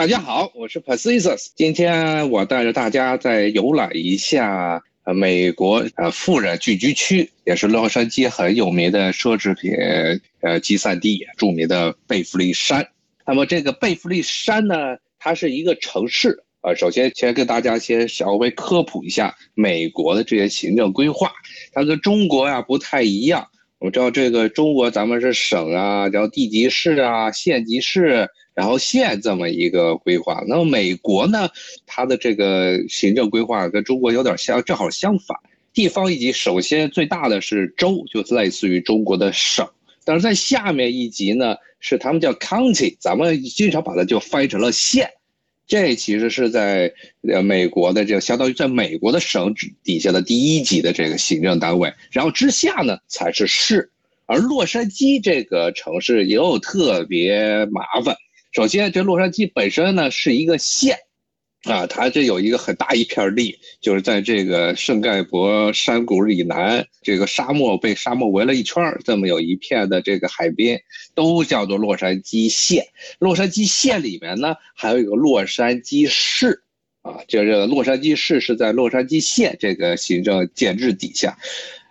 大家好，我是 Pacius。今天我带着大家再游览一下呃美国呃富人聚居区，也是洛杉矶很有名的奢侈品呃集散地，著名的贝弗利山。那么这个贝弗利山呢，它是一个城市啊。首先先跟大家先稍微科普一下美国的这些行政规划，它跟中国呀不太一样。我们知道这个中国咱们是省啊，然后地级市啊，县级市。然后县这么一个规划，那么美国呢，它的这个行政规划跟中国有点相，正好相反。地方一级首先最大的是州，就类似于中国的省，但是在下面一级呢是他们叫 county，咱们经常把它就翻译成了县。这其实是在呃美国的这个相当于在美国的省底下的第一级的这个行政单位，然后之下呢才是市。而洛杉矶这个城市也有特别麻烦。首先，这洛杉矶本身呢是一个县，啊，它这有一个很大一片地，就是在这个圣盖博山谷以南，这个沙漠被沙漠围了一圈这么有一片的这个海边，都叫做洛杉矶县。洛杉矶县里面呢，还有一个洛杉矶市，啊，就是洛杉矶市是在洛杉矶县这个行政建制底下，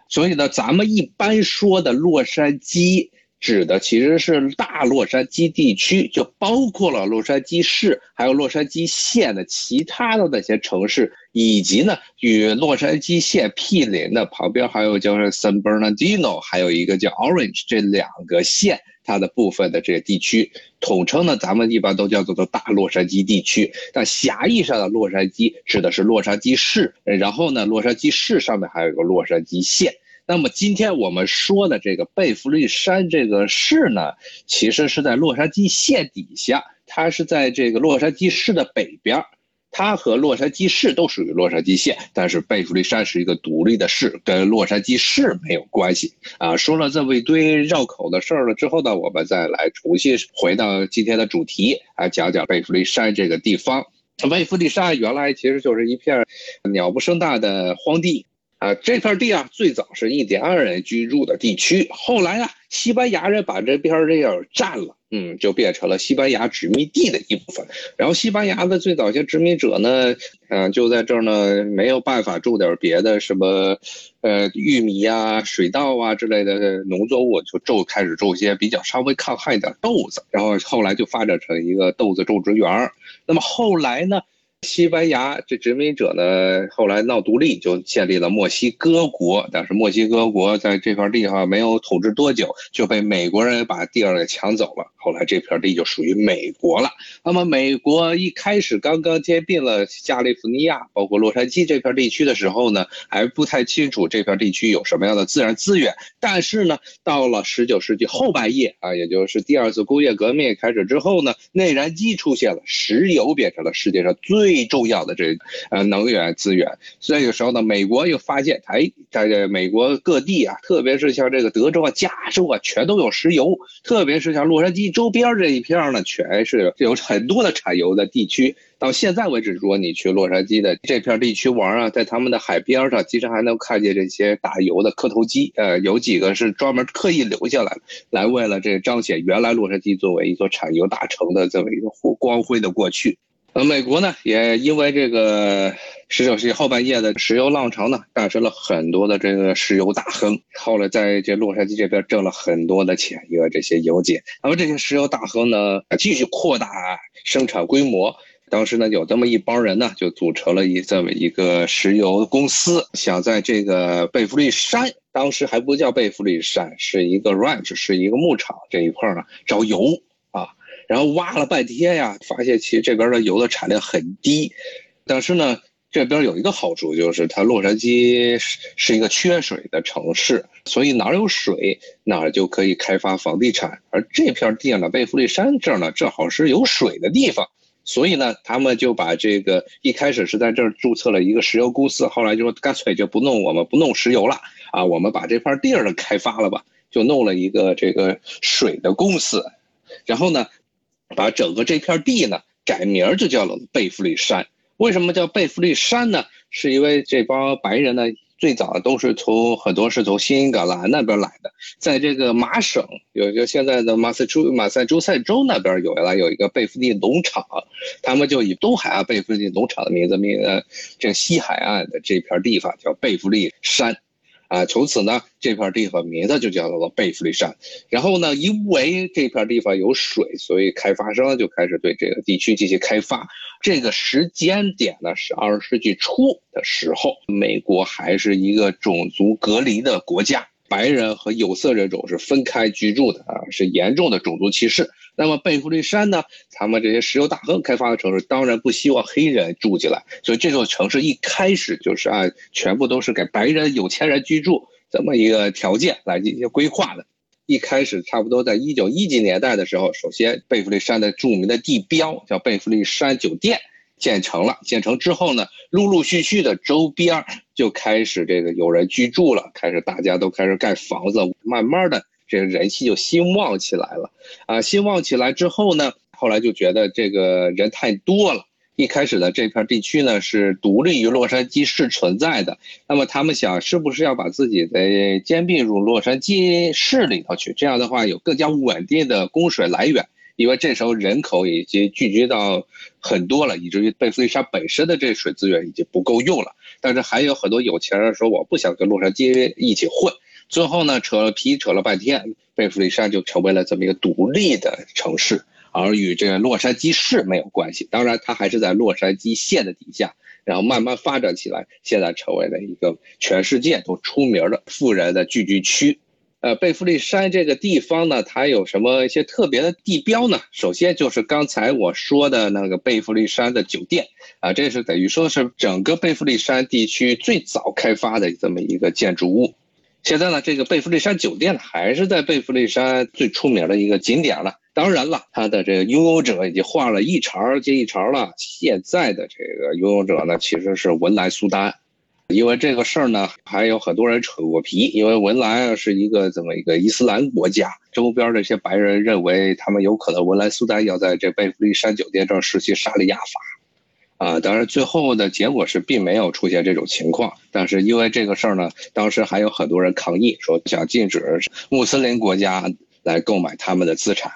所以呢，咱们一般说的洛杉矶。指的其实是大洛杉矶地区，就包括了洛杉矶市，还有洛杉矶县的其他的那些城市，以及呢与洛杉矶县毗邻的旁边还有叫 San Bernardino，还有一个叫 Orange 这两个县，它的部分的这个地区，统称呢咱们一般都叫做做大洛杉矶地区。但狭义上的洛杉矶指的是洛杉矶市，然后呢洛杉矶市上面还有一个洛杉矶县。那么今天我们说的这个贝弗利山这个市呢，其实是在洛杉矶县底下，它是在这个洛杉矶市的北边它和洛杉矶市都属于洛杉矶县，但是贝弗利山是一个独立的市，跟洛杉矶市没有关系啊。说了这么一堆绕口的事儿了之后呢，我们再来重新回到今天的主题，来讲讲贝弗利山这个地方。贝弗利山原来其实就是一片鸟不生蛋的荒地。啊，这片地啊，最早是印第安人居住的地区，后来啊，西班牙人把这边地儿占了，嗯，就变成了西班牙殖民地的一部分。然后西班牙的最早些殖民者呢，嗯，就在这儿呢，没有办法种点别的什么，呃，玉米呀、水稻啊之类的农作物，就种开始种一些比较稍微抗旱一点豆子。然后后来就发展成一个豆子种植园。那么后来呢？西班牙这殖民者呢，后来闹独立，就建立了墨西哥国。但是墨西哥国在这块地方没有统治多久，就被美国人把地儿给抢走了。后来这片地就属于美国了。那么美国一开始刚刚兼并了加利福尼亚，包括洛杉矶这片地区的时候呢，还不太清楚这片地区有什么样的自然资源。但是呢，到了十九世纪后半叶啊，也就是第二次工业革命开始之后呢，内燃机出现了，石油变成了世界上最最重要的这呃能源资源，所以有时候呢，美国又发现，哎，在这美国各地啊，特别是像这个德州啊、加州啊，全都有石油，特别是像洛杉矶周边这一片呢，全是有很多的产油的地区。到现在为止，如果你去洛杉矶的这片地区玩啊，在他们的海边上，其实还能看见这些打油的磕头机，呃，有几个是专门刻意留下来，来为了这彰显原来洛杉矶作为一座产油大城的这么一个光辉的过去。呃，美国呢，也因为这个十九世纪后半叶的石油浪潮呢，诞生了很多的这个石油大亨，后来在这洛杉矶这边挣了很多的钱，因为这些油井。那么这些石油大亨呢，继续扩大生产规模。当时呢，有这么一帮人呢，就组成了一这么一个石油公司，想在这个贝弗利山，当时还不叫贝弗利山，是一个 ranch，是一个牧场这一块呢，找油。然后挖了半天呀，发现其实这边的油的产量很低，但是呢，这边有一个好处就是它洛杉矶是是一个缺水的城市，所以哪有水哪就可以开发房地产，而这片地呢，贝弗利山这儿呢正好是有水的地方，所以呢，他们就把这个一开始是在这儿注册了一个石油公司，后来就说干脆就不弄我们不弄石油了啊，我们把这块地儿开发了吧，就弄了一个这个水的公司，然后呢。把整个这片地呢改名就叫了贝弗利山。为什么叫贝弗利山呢？是因为这帮白人呢最早都是从很多是从新英格兰那边来的，在这个麻省有一个现在的马赛诸马赛诸塞州那边有来有一个贝弗利农场，他们就以东海岸贝弗利农场的名字命呃这个西海岸的这片地方叫贝弗利山。啊，从此呢，这片地方名字就叫做贝弗利山。然后呢，因为这片地方有水，所以开发商就开始对这个地区进行开发。这个时间点呢，是二十世纪初的时候，美国还是一个种族隔离的国家。白人和有色人种是分开居住的啊，是严重的种族歧视。那么贝弗利山呢？他们这些石油大亨开发的城市，当然不希望黑人住进来，所以这座城市一开始就是按全部都是给白人有钱人居住这么一个条件来进行规划的。一开始差不多在一九一几年代的时候，首先贝弗利山的著名的地标叫贝弗利山酒店。建成了，建成之后呢，陆陆续续的周边就开始这个有人居住了，开始大家都开始盖房子，慢慢的这个人气就兴旺起来了，啊，兴旺起来之后呢，后来就觉得这个人太多了，一开始的这片地区呢是独立于洛杉矶市存在的，那么他们想是不是要把自己的兼并入洛杉矶市里头去，这样的话有更加稳定的供水来源。因为这时候人口已经聚集到很多了，以至于贝弗利山本身的这水资源已经不够用了。但是还有很多有钱人说我不想跟洛杉矶一起混。最后呢，扯了皮扯了半天，贝弗利山就成为了这么一个独立的城市，而与这个洛杉矶市没有关系。当然，它还是在洛杉矶县的底下，然后慢慢发展起来，现在成为了一个全世界都出名的富人的聚居区。呃，贝弗利山这个地方呢，它有什么一些特别的地标呢？首先就是刚才我说的那个贝弗利山的酒店啊，这是等于说是整个贝弗利山地区最早开发的这么一个建筑物。现在呢，这个贝弗利山酒店还是在贝弗利山最出名的一个景点了。当然了，它的这个拥有者已经换了一茬接一茬了。现在的这个拥有者呢，其实是文莱苏丹。因为这个事儿呢，还有很多人扯过皮。因为文莱啊是一个这么一个伊斯兰国家，周边这些白人认为他们有可能文莱苏丹要在这贝弗利山酒店这儿实行沙利亚法，啊，当然最后的结果是并没有出现这种情况。但是因为这个事儿呢，当时还有很多人抗议，说想禁止穆斯林国家来购买他们的资产。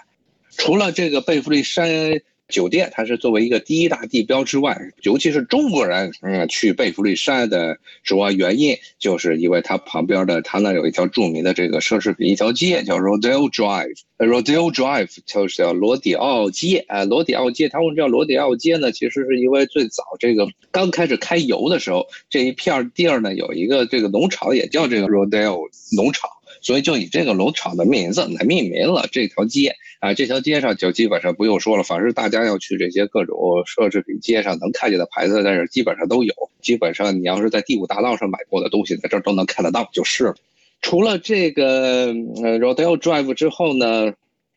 除了这个贝弗利山。酒店，它是作为一个第一大地标之外，尤其是中国人，嗯，去贝弗利山的主要原因，就是因为它旁边的，它那有一条著名的这个奢侈品一条街，叫 Rodeo Drive。Rodeo Drive 就是叫罗迪奥街啊，罗迪奥街，它为什么叫罗迪奥街呢？其实是因为最早这个刚开始开油的时候，这一片地儿呢有一个这个农场，也叫这个 Rodeo 农场。所以就以这个农场的名字来命名了这条街啊，这条街上就基本上不用说了，反正大家要去这些各种奢侈品街上能看见的牌子，在这基本上都有。基本上你要是在第五大道上买过的东西，在这儿都能看得到，就是了。除了这个呃 Rodeo Drive 之后呢，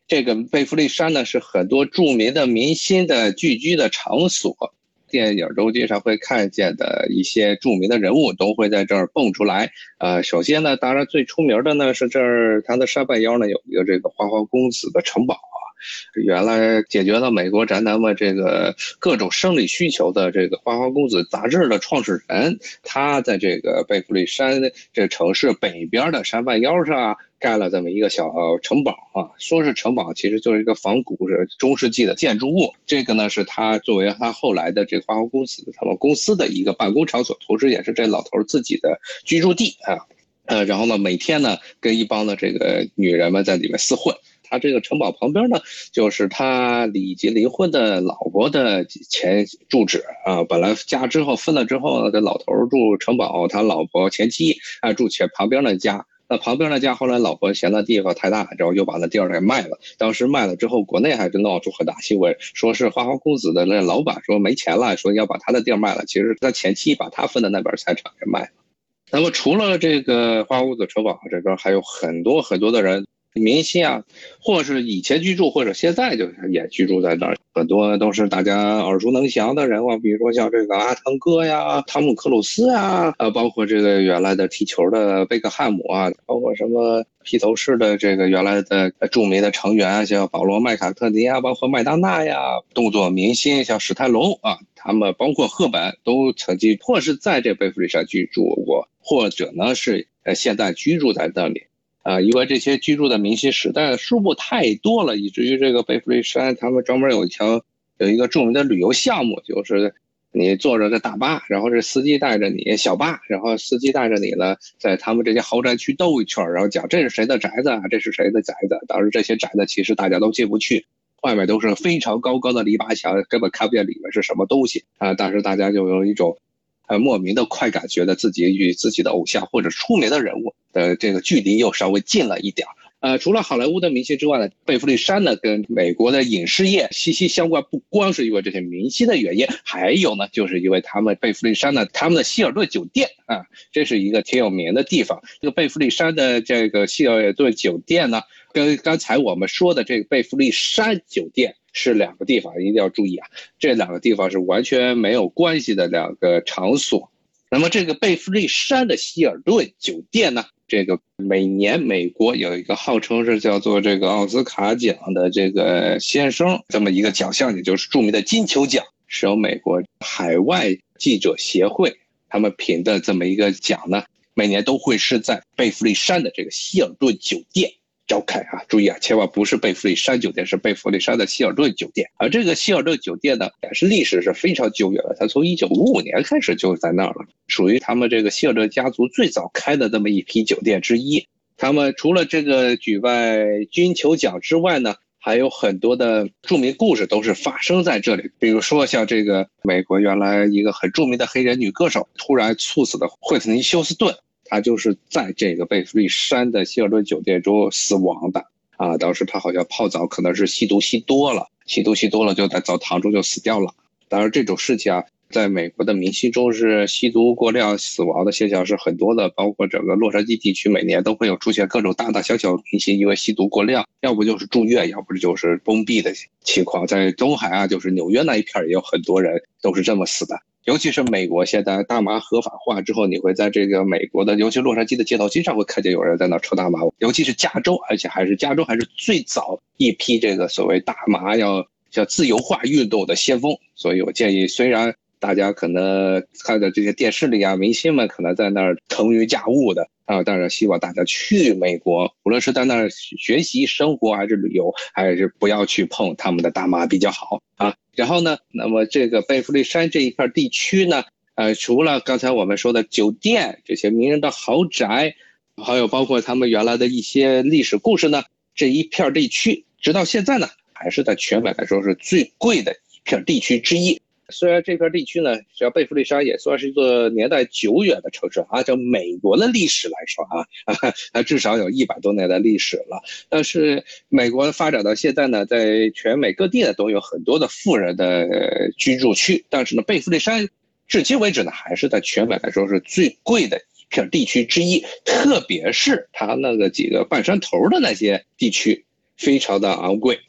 这个贝弗利山呢是很多著名的明星的聚居的场所。电影中经常会看见的一些著名的人物都会在这儿蹦出来。呃，首先呢，当然最出名的呢是这儿它的山半腰呢有一个这个花花公子的城堡啊，原来解决了美国宅男们这个各种生理需求的这个花花公子杂志的创始人，他在这个贝弗利山这城市北边的山半腰上。盖了这么一个小城堡啊，说是城堡，其实就是一个仿古是中世纪的建筑物。这个呢，是他作为他后来的这个花花公子他们公司的一个办公场所，同时也是这老头自己的居住地啊。呃，然后呢，每天呢，跟一帮的这个女人们在里面厮混。他这个城堡旁边呢，就是他已经离婚的老婆的前住址啊。本来家之后分了之后呢，这老头住城堡，他老婆前妻啊住前旁边的家。那旁边那家后来老婆嫌那地方太大，然后又把那地儿给卖了。当时卖了之后，国内还是闹出很大新闻，说是花花公子的那老板说没钱了，说要把他的地儿卖了。其实他前妻把他分的那边财产给卖了。那么除了这个花花公子城堡这边，还有很多很多的人。明星啊，或是以前居住，或者现在就也居住在那儿，很多都是大家耳熟能详的人物，比如说像这个阿汤哥呀、汤姆克鲁斯啊，呃，包括这个原来的踢球的贝克汉姆啊，包括什么披头士的这个原来的著名的成员，像保罗麦卡特尼啊，包括麦当娜呀，动作明星像史泰龙啊，他们包括赫本都曾经或是在这贝弗利山居住过。或者呢是呃现在居住在那里。啊，因为这些居住的明星实在数目太多了，以至于这个贝弗利山他们专门有一条有一个著名的旅游项目，就是你坐着这大巴，然后这司机带着你小巴，然后司机带着你呢，在他们这些豪宅区兜一圈，然后讲这是谁的宅子啊，这是谁的宅子。当时这些宅子其实大家都进不去，外面都是非常高高的篱笆墙，根本看不见里面是什么东西啊。但是大家就有一种。呃，莫名的快感，觉得自己与自己的偶像或者出名的人物的这个距离又稍微近了一点儿。呃，除了好莱坞的明星之外呢，贝弗利山呢跟美国的影视业息息相关，不光是因为这些明星的原因，还有呢，就是因为他们贝弗利山呢，他们的希尔顿酒店啊，这是一个挺有名的地方。这个贝弗利山的这个希尔顿酒店呢，跟刚才我们说的这个贝弗利山酒店。是两个地方，一定要注意啊！这两个地方是完全没有关系的两个场所。那么这个贝弗利山的希尔顿酒店呢？这个每年美国有一个号称是叫做这个奥斯卡奖的这个先生这么一个奖项，也就是著名的金球奖，是由美国海外记者协会他们评的这么一个奖呢，每年都会是在贝弗利山的这个希尔顿酒店。召开啊！注意啊，千万不是贝弗利山酒店，是贝弗利山的希尔顿酒店。而这个希尔顿酒店呢，也是历史是非常久远的，它从一九五五年开始就在那儿了，属于他们这个希尔顿家族最早开的这么一批酒店之一。他们除了这个举办金球奖之外呢，还有很多的著名故事都是发生在这里。比如说像这个美国原来一个很著名的黑人女歌手突然猝死的惠特尼休斯顿。他就是在这个贝弗利山的希尔顿酒店中死亡的啊！当时他好像泡澡，可能是吸毒吸多了，吸毒吸多了就在澡堂中就死掉了。当然这种事情啊，在美国的明星中是吸毒过量死亡的现象是很多的，包括整个洛杉矶地区每年都会有出现各种大大小小明星因为吸毒过量，要不就是住院，要不就是崩毙的情况。在东海岸，就是纽约那一片也有很多人都是这么死的。尤其是美国现在大麻合法化之后，你会在这个美国的，尤其洛杉矶的街头经常会看见有人在那抽大麻。尤其是加州，而且还是加州还是最早一批这个所谓大麻要叫自由化运动的先锋。所以我建议，虽然大家可能看的这些电视里啊，明星们可能在那儿腾云驾雾的啊，当然希望大家去美国，无论是在那儿学习、生活还是旅游，还是不要去碰他们的大麻比较好啊。然后呢，那么这个贝弗利山这一片地区呢，呃，除了刚才我们说的酒店、这些名人的豪宅，还有包括他们原来的一些历史故事呢，这一片地区，直到现在呢，还是在全美来说是最贵的一片地区之一。虽然这片地区呢，叫贝弗利山也算是一座年代久远的城市啊，叫美国的历史来说 啊，它至少有一百多年的历史了。但是美国发展到现在呢，在全美各地呢都有很多的富人的居住区，但是呢，贝弗利山至今为止呢，还是在全美来说是最贵的一片地区之一，特别是它那个几个半山头的那些地区，非常的昂贵。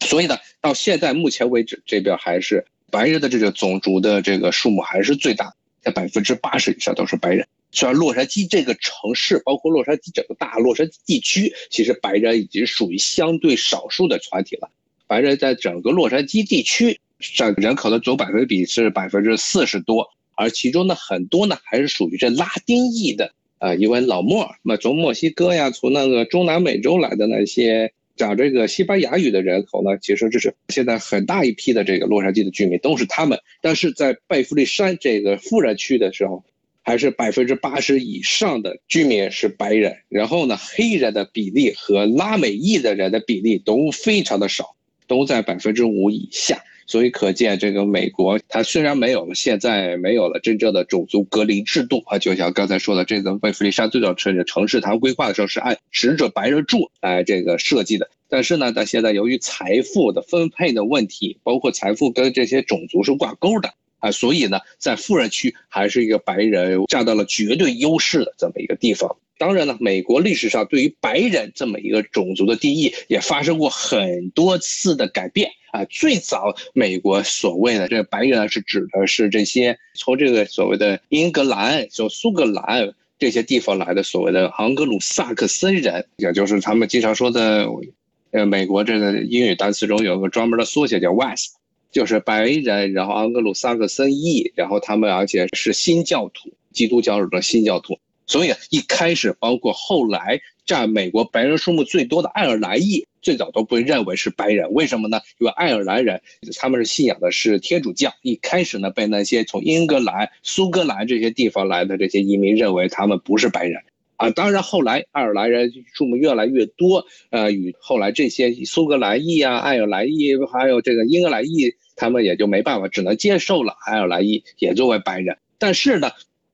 所以呢，到现在目前为止，这边还是。白人的这个种族的这个数目还是最大，在百分之八十以上都是白人。虽然洛杉矶这个城市，包括洛杉矶整个大洛杉矶地区，其实白人已经属于相对少数的团体了。白人在整个洛杉矶地区占人口的总百分比是百分之四十多，而其中呢很多呢还是属于这拉丁裔的，呃，因为老墨，那从墨西哥呀，从那个中南美洲来的那些。讲这个西班牙语的人口呢，其实这是现在很大一批的这个洛杉矶的居民都是他们，但是在贝弗利山这个富人区的时候，还是百分之八十以上的居民是白人，然后呢，黑人的比例和拉美裔的人的比例都非常的少，都在百分之五以下。所以可见，这个美国它虽然没有了现在没有了真正的种族隔离制度啊，就像刚才说的，这个贝弗利山最早城城市它规划的时候是按使者白人住来这个设计的。但是呢，它现在由于财富的分配的问题，包括财富跟这些种族是挂钩的啊，所以呢，在富人区还是一个白人占到了绝对优势的这么一个地方。当然了，美国历史上对于白人这么一个种族的定义也发生过很多次的改变。啊，最早美国所谓的这个白人是指的是这些从这个所谓的英格兰、就苏格兰这些地方来的所谓的昂格鲁萨克森人，也就是他们经常说的，呃，美国这个英语单词中有个专门的缩写叫 West，就是白人，然后昂格鲁萨克森裔，然后他们而且是新教徒基督教的新教徒。所以一开始，包括后来占美国白人数目最多的爱尔兰裔，最早都被认为是白人。为什么呢？因为爱尔兰人他们是信仰的是天主教。一开始呢，被那些从英格兰、苏格兰这些地方来的这些移民认为他们不是白人。啊，当然后来爱尔兰人数目越来越多，呃，与后来这些苏格兰裔啊、爱尔兰裔还有这个英格兰裔，他们也就没办法，只能接受了爱尔兰裔也作为白人。但是呢。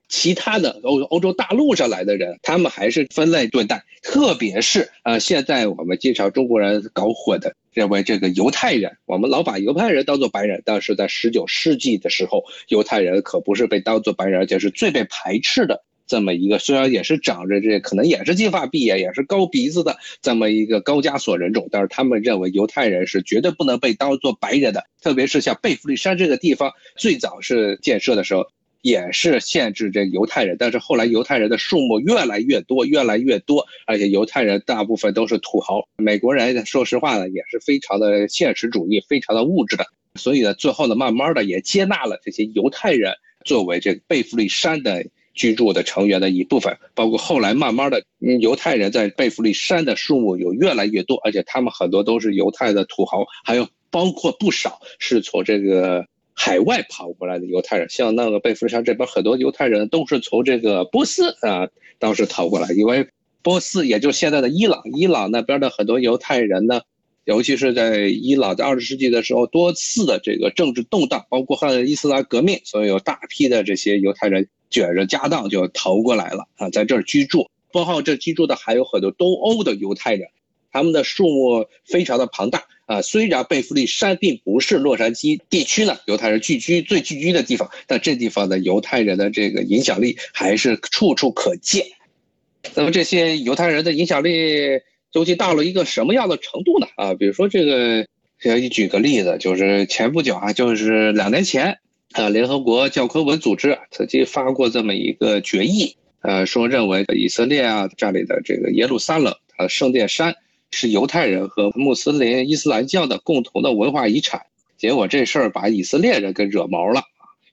其他的欧欧洲大陆上来的人，他们还是分类对待，特别是呃，现在我们经常中国人搞混的，认为这个犹太人，我们老把犹太人当做白人，但是在十九世纪的时候，犹太人可不是被当做白人，而且是最被排斥的这么一个，虽然也是长着这可能也是金发碧眼，也是高鼻子的这么一个高加索人种，但是他们认为犹太人是绝对不能被当做白人的，特别是像贝弗利山这个地方，最早是建设的时候。也是限制这犹太人，但是后来犹太人的数目越来越多，越来越多，而且犹太人大部分都是土豪。美国人说实话呢，也是非常的现实主义，非常的物质的，所以呢，最后呢，慢慢的也接纳了这些犹太人作为这个贝弗利山的居住的成员的一部分。包括后来慢慢的，犹太人在贝弗利山的数目有越来越多，而且他们很多都是犹太的土豪，还有包括不少是从这个。海外跑过来的犹太人，像那个贝弗利山这边很多犹太人都是从这个波斯啊当时逃过来，因为波斯也就是现在的伊朗，伊朗那边的很多犹太人呢，尤其是在伊朗在二十世纪的时候多次的这个政治动荡，包括后来伊斯兰革命，所以有大批的这些犹太人卷着家当就逃过来了啊，在这儿居住，包括这居住的还有很多东欧的犹太人，他们的数目非常的庞大。啊，虽然贝弗利山并不是洛杉矶地区呢犹太人聚居最聚居的地方，但这地方的犹太人的这个影响力还是处处可见。那么这些犹太人的影响力究竟到了一个什么样的程度呢？啊，比如说这个，给举个例子，就是前不久啊，就是两年前啊，联合国教科文组织曾经发过这么一个决议，呃，说认为以色列啊占领的这个耶路撒冷啊圣殿山。是犹太人和穆斯林伊斯兰教的共同的文化遗产，结果这事儿把以色列人给惹毛了！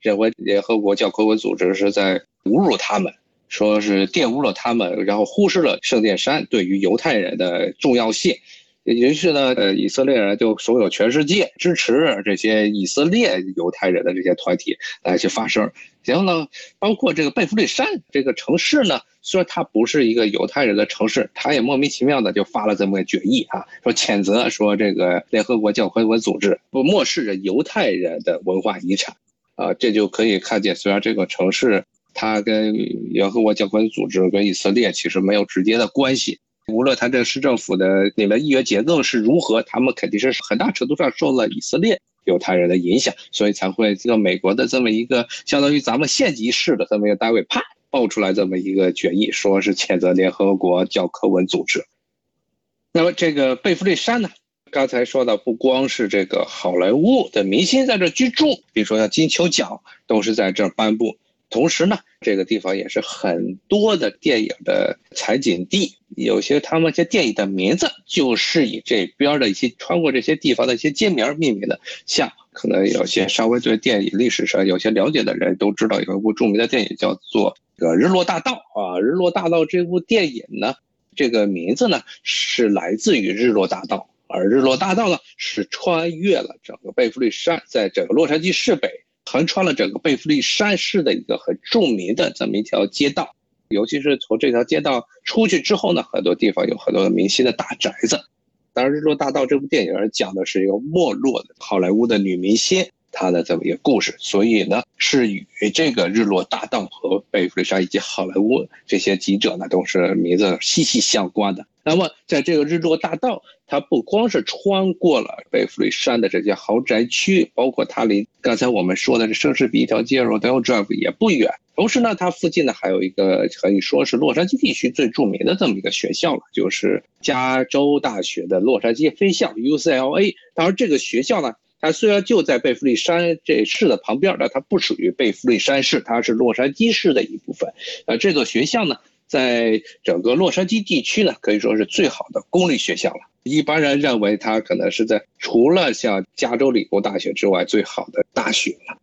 认为联合国教科文组织是在侮辱他们，说是玷污了他们，然后忽视了圣殿山对于犹太人的重要性。于是呢，呃，以色列人就所有全世界支持这些以色列犹太人的这些团体来去发声。然后呢，包括这个贝弗利山这个城市呢，虽然它不是一个犹太人的城市，它也莫名其妙的就发了这么个决议啊，说谴责说这个联合国教科文组织不漠视着犹太人的文化遗产，啊，这就可以看见，虽然这个城市它跟联合国教科文组织跟以色列其实没有直接的关系。无论他这市政府的里面议员结构是如何，他们肯定是很大程度上受了以色列犹太人的影响，所以才会这个美国的这么一个相当于咱们县级市的这么一个单位，啪爆出来这么一个决议，说是谴责联合国教科文组织。那么这个贝弗利山呢，刚才说的不光是这个好莱坞的明星在这居住，比如说像金球奖都是在这儿颁布。同时呢，这个地方也是很多的电影的采景地，有些他们一些电影的名字就是以这边的一些穿过这些地方的一些街名命名的。像可能有些稍微对电影历史上有些了解的人都知道，有一部著名的电影叫做《这个日落大道》啊，《日落大道》这部电影呢，这个名字呢是来自于日落大道，而日落大道呢是穿越了整个贝弗利山，在整个洛杉矶市北。横穿了整个贝弗利山市的一个很著名的这么一条街道，尤其是从这条街道出去之后呢，很多地方有很多的明星的大宅子。当然，《日落大道》这部电影讲的是一个没落的好莱坞的女明星他的这么一个故事，所以呢，是与这个《日落大道》和贝弗利山以及好莱坞这些记者呢，都是名字息息相关的。那么，在这个日落大道，它不光是穿过了贝弗利山的这些豪宅区，包括它离刚才我们说的这奢侈品一条街 Rodeo Drive 也不远。同时呢，它附近呢还有一个可以说是洛杉矶地区最著名的这么一个学校了，就是加州大学的洛杉矶分校 UCLA。当然，这个学校呢，它虽然就在贝弗利山这市的旁边，但它不属于贝弗利山市，它是洛杉矶市的一部分。呃，这座学校呢。在整个洛杉矶地区呢，可以说是最好的公立学校了。一般人认为它可能是在除了像加州理工大学之外最好的大学了。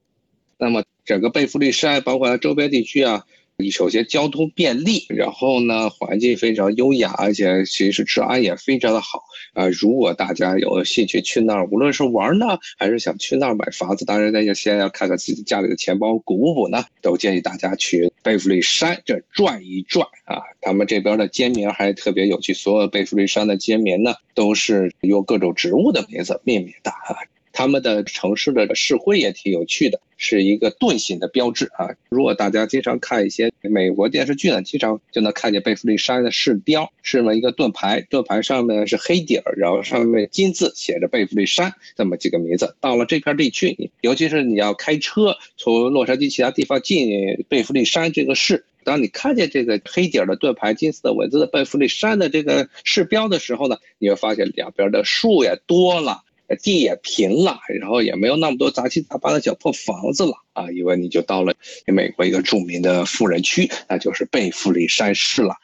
那么整个贝弗利山，包括它周边地区啊，你首先交通便利，然后呢环境非常优雅，而且其实治安也非常的好啊。如果大家有兴趣去那儿，无论是玩呢，还是想去那儿买房子，当然大家先要看看自己家里的钱包鼓不鼓呢，都建议大家去贝弗利山这转一转啊。他们这边的街名还特别有趣，所有贝弗利山的街名呢都是用各种植物的名字命名的啊。他们的城市的市徽也挺有趣的，是一个盾形的标志啊。如果大家经常看一些美国电视剧呢，经常就能看见贝弗利山的市标是么一个盾牌，盾牌上面是黑底儿，然后上面金字写着贝弗利山这么几个名字。到了这片地区，尤其是你要开车从洛杉矶其他地方进贝弗利山这个市，当你看见这个黑底儿的盾牌、金色的文字的贝弗利山的这个市标的时候呢，你会发现两边的树也多了。地也平了，然后也没有那么多杂七杂八的小破房子了啊！因为你就到了美国一个著名的富人区，那就是贝弗利山市了。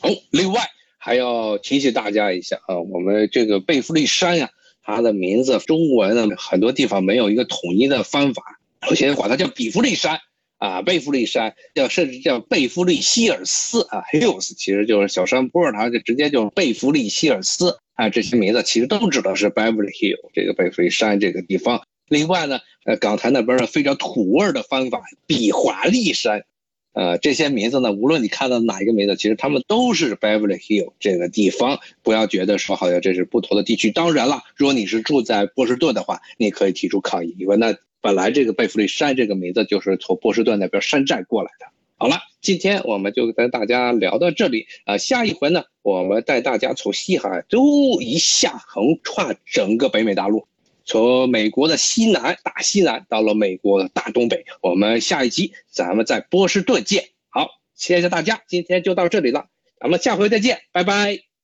哦，另外还要提醒大家一下啊，我们这个贝弗利山呀，它的名字中文呢很多地方没有一个统一的方法，有些人管它叫比弗利山啊，贝弗利山叫甚至叫贝弗利希尔斯啊，Hills 其实就是小山坡，它就直接就贝弗利希尔斯。啊，这些名字其实都知道是 Beverly Hill 这个贝弗利山这个地方。另外呢，呃，港台那边的非常土味的方法，比华利山，呃，这些名字呢，无论你看到哪一个名字，其实他们都是 Beverly Hill 这个地方。不要觉得说好像这是不同的地区。当然了，如果你是住在波士顿的话，你可以提出抗议，因为那本来这个贝弗利山这个名字就是从波士顿那边山寨过来的。好了，今天我们就跟大家聊到这里啊。下一回呢，我们带大家从西海岸都一下横跨整个北美大陆，从美国的西南大西南到了美国的大东北。我们下一集咱们在波士顿见。好，谢谢大家，今天就到这里了，咱们下回再见，拜拜。